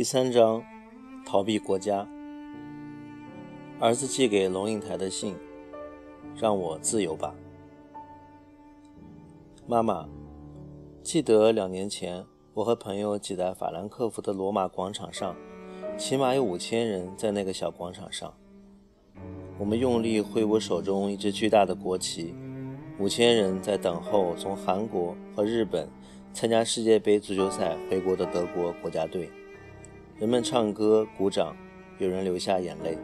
第三章，逃避国家。儿子寄给龙应台的信，让我自由吧。妈妈，记得两年前，我和朋友挤在法兰克福的罗马广场上，起码有五千人在那个小广场上。我们用力挥舞手中一只巨大的国旗，五千人在等候从韩国和日本参加世界杯足球赛回国的德国国家队。人们唱歌、鼓掌，有人流下眼泪。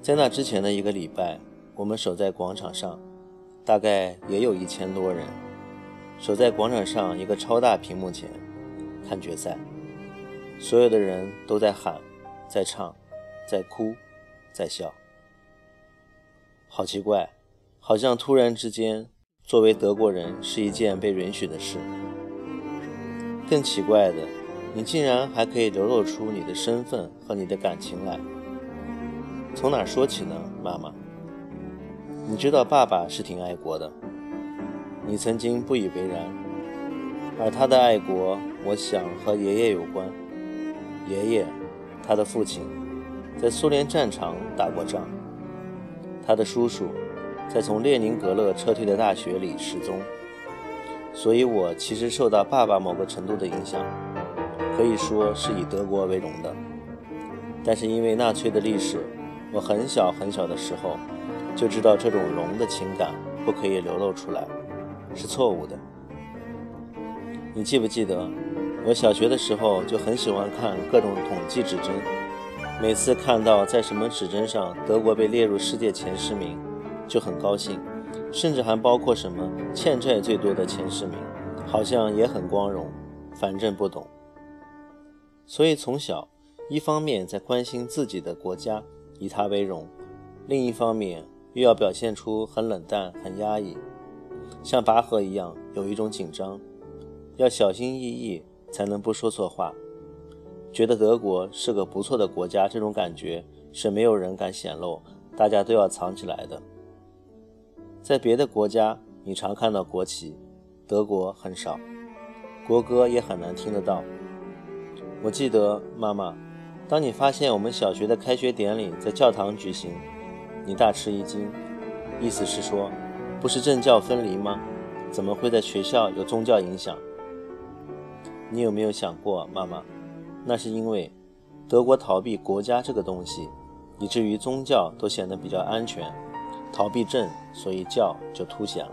在那之前的一个礼拜，我们守在广场上，大概也有一千多人，守在广场上一个超大屏幕前看决赛。所有的人都在喊，在唱，在哭，在笑。好奇怪，好像突然之间，作为德国人是一件被允许的事。更奇怪的。你竟然还可以流露出你的身份和你的感情来，从哪说起呢，妈妈？你知道爸爸是挺爱国的，你曾经不以为然，而他的爱国，我想和爷爷有关。爷爷，他的父亲，在苏联战场打过仗，他的叔叔，在从列宁格勒撤退的大学里失踪，所以我其实受到爸爸某个程度的影响。可以说是以德国为荣的，但是因为纳粹的历史，我很小很小的时候就知道这种荣的情感不可以流露出来，是错误的。你记不记得，我小学的时候就很喜欢看各种统计指针，每次看到在什么指针上德国被列入世界前十名，就很高兴，甚至还包括什么欠债最多的前十名，好像也很光荣，反正不懂。所以从小，一方面在关心自己的国家，以它为荣；另一方面又要表现出很冷淡、很压抑，像拔河一样，有一种紧张，要小心翼翼才能不说错话。觉得德国是个不错的国家，这种感觉是没有人敢显露，大家都要藏起来的。在别的国家，你常看到国旗，德国很少，国歌也很难听得到。我记得妈妈，当你发现我们小学的开学典礼在教堂举行，你大吃一惊，意思是说，不是政教分离吗？怎么会在学校有宗教影响？你有没有想过，妈妈，那是因为德国逃避国家这个东西，以至于宗教都显得比较安全，逃避政，所以教就凸显了。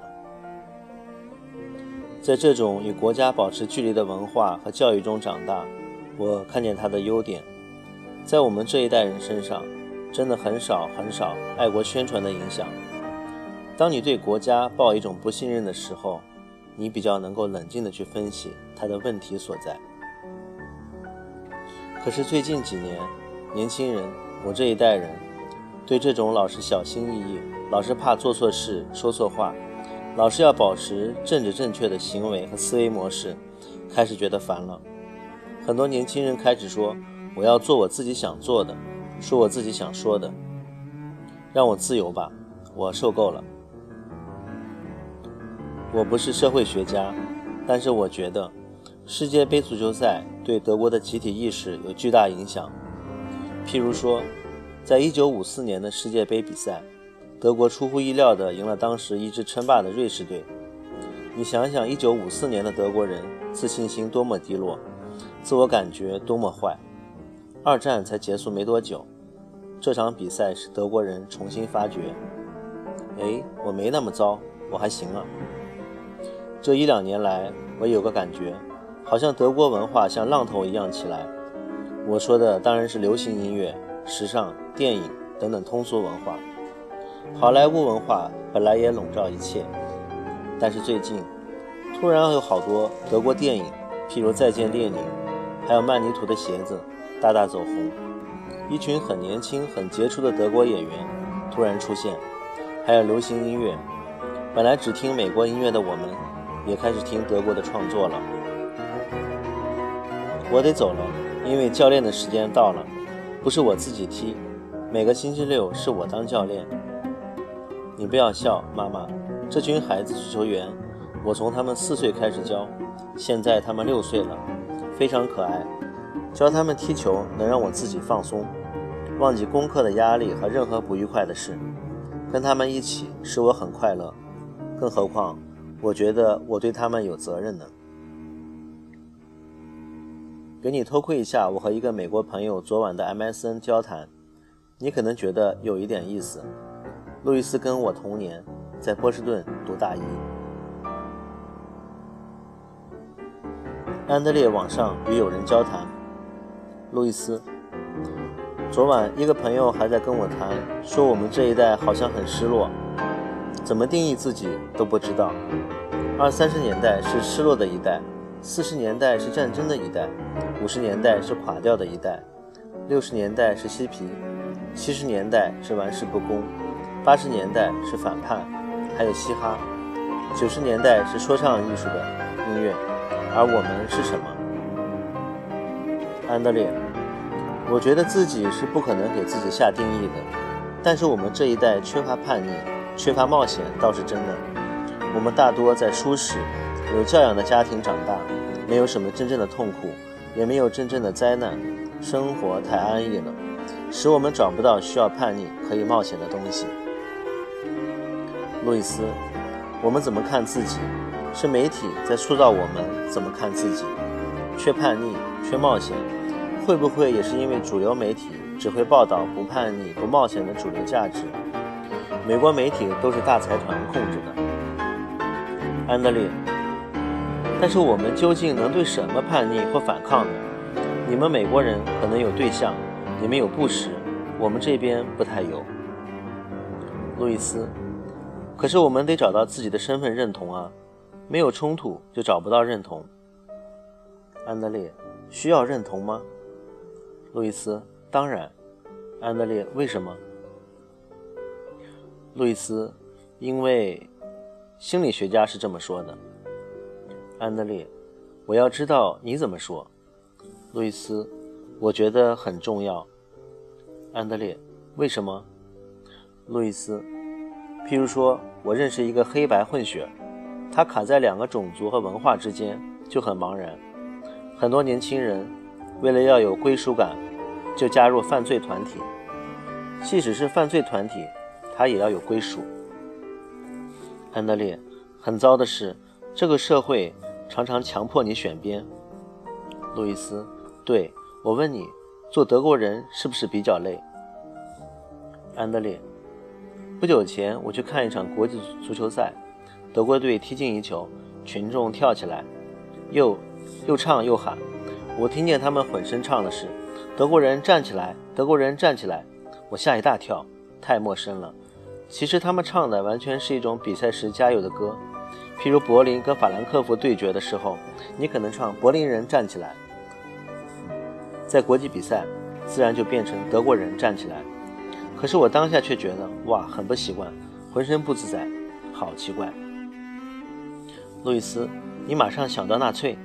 在这种与国家保持距离的文化和教育中长大。我看见他的优点，在我们这一代人身上，真的很少很少爱国宣传的影响。当你对国家抱一种不信任的时候，你比较能够冷静地去分析他的问题所在。可是最近几年，年轻人，我这一代人，对这种老是小心翼翼、老是怕做错事、说错话、老是要保持政治正确的行为和思维模式，开始觉得烦了。很多年轻人开始说：“我要做我自己想做的，说我自己想说的，让我自由吧，我受够了。”我不是社会学家，但是我觉得世界杯足球赛对德国的集体意识有巨大影响。譬如说，在1954年的世界杯比赛，德国出乎意料地赢了当时一支称霸的瑞士队。你想想，1954年的德国人自信心多么低落。自我感觉多么坏！二战才结束没多久，这场比赛使德国人重新发觉：哎，我没那么糟，我还行啊。这一两年来，我有个感觉，好像德国文化像浪头一样起来。我说的当然是流行音乐、时尚、电影等等通俗文化。好莱坞文化本来也笼罩一切，但是最近，突然有好多德国电影，譬如《再见列宁》。还有曼尼图的鞋子大大走红，一群很年轻、很杰出的德国演员突然出现，还有流行音乐。本来只听美国音乐的我们，也开始听德国的创作了。我得走了，因为教练的时间到了，不是我自己踢，每个星期六是我当教练。你不要笑，妈妈，这群孩子足球员，我从他们四岁开始教，现在他们六岁了。非常可爱，教他们踢球能让我自己放松，忘记功课的压力和任何不愉快的事。跟他们一起使我很快乐，更何况我觉得我对他们有责任呢。给你偷窥一下我和一个美国朋友昨晚的 MSN 交谈，你可能觉得有一点意思。路易斯跟我同年，在波士顿读大一。安德烈网上与友人交谈，路易斯。昨晚一个朋友还在跟我谈，说我们这一代好像很失落，怎么定义自己都不知道。二三十年代是失落的一代，四十年代是战争的一代，五十年代是垮掉的一代，六十年代是嬉皮，七十年代是玩世不恭，八十年代是反叛，还有嘻哈，九十年代是说唱艺术的音乐，而我们是什么？安德烈。我觉得自己是不可能给自己下定义的，但是我们这一代缺乏叛逆，缺乏冒险倒是真的。我们大多在舒适、有教养的家庭长大，没有什么真正的痛苦，也没有真正的灾难，生活太安逸了，使我们找不到需要叛逆、可以冒险的东西。路易斯，我们怎么看自己？是媒体在塑造我们怎么看自己？缺叛逆，缺冒险。会不会也是因为主流媒体只会报道不叛逆、不冒险的主流价值？美国媒体都是大财团控制的。安德烈，但是我们究竟能对什么叛逆或反抗呢？你们美国人可能有对象，你们有布什，我们这边不太有。路易斯，可是我们得找到自己的身份认同啊，没有冲突就找不到认同。安德烈，需要认同吗？路易斯，当然，安德烈，为什么？路易斯，因为心理学家是这么说的。安德烈，我要知道你怎么说。路易斯，我觉得很重要。安德烈，为什么？路易斯，譬如说，我认识一个黑白混血，他卡在两个种族和文化之间，就很茫然。很多年轻人。为了要有归属感，就加入犯罪团体。即使是犯罪团体，他也要有归属。安德烈，很糟的是，这个社会常常强迫你选边。路易斯，对我问你，做德国人是不是比较累？安德烈，不久前我去看一场国际足球赛，德国队踢进一球，群众跳起来，又又唱又喊。我听见他们混声唱的是“德国人站起来，德国人站起来”，我吓一大跳，太陌生了。其实他们唱的完全是一种比赛时加油的歌，譬如柏林跟法兰克福对决的时候，你可能唱“柏林人站起来”。在国际比赛，自然就变成“德国人站起来”。可是我当下却觉得，哇，很不习惯，浑身不自在，好奇怪。路易斯，你马上想到纳粹，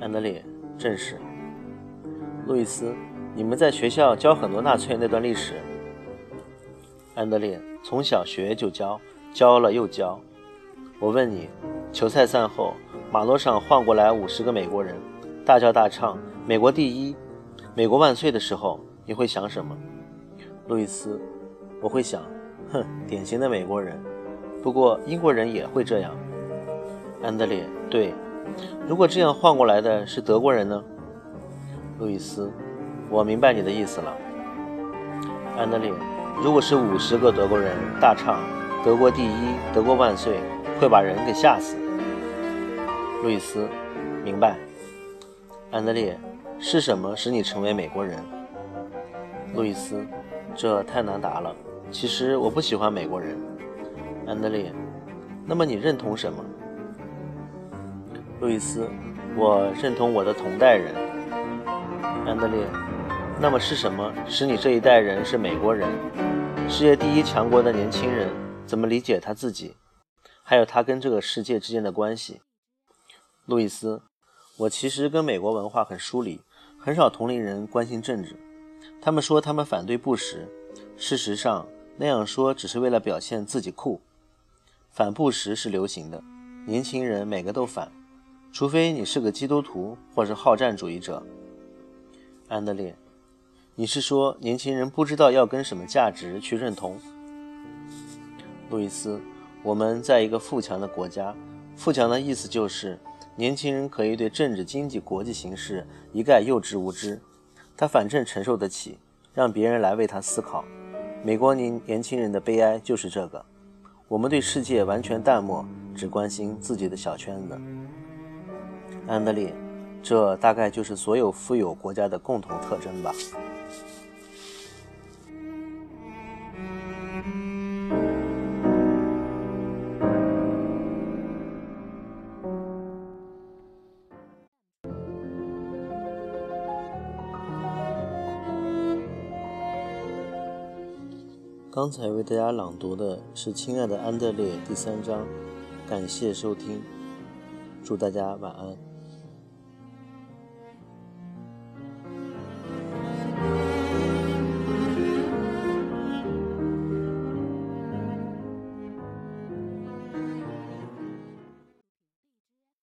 安德烈。正是，路易斯，你们在学校教很多纳粹那段历史。安德烈从小学就教，教了又教。我问你，球赛散后，马路上晃过来五十个美国人，大叫大唱“美国第一，美国万岁”的时候，你会想什么？路易斯，我会想，哼，典型的美国人。不过英国人也会这样。安德烈，对。如果这样换过来的是德国人呢？路易斯，我明白你的意思了。安德烈，如果是五十个德国人大唱“德国第一，德国万岁”，会把人给吓死。路易斯，明白。安德烈，是什么使你成为美国人？路易斯，这太难答了。其实我不喜欢美国人。安德烈，那么你认同什么？路易斯，我认同我的同代人。安德烈，那么是什么使你这一代人是美国人？世界第一强国的年轻人怎么理解他自己？还有他跟这个世界之间的关系？路易斯，我其实跟美国文化很疏离，很少同龄人关心政治。他们说他们反对布什，事实上那样说只是为了表现自己酷。反布什是流行的，年轻人每个都反。除非你是个基督徒或是好战主义者，安德烈，你是说年轻人不知道要跟什么价值去认同？路易斯，我们在一个富强的国家，富强的意思就是年轻人可以对政治、经济、国际形势一概幼稚无知，他反正承受得起，让别人来为他思考。美国年年轻人的悲哀就是这个，我们对世界完全淡漠，只关心自己的小圈子。安德烈，这大概就是所有富有国家的共同特征吧。刚才为大家朗读的是《亲爱的安德烈》第三章，感谢收听，祝大家晚安。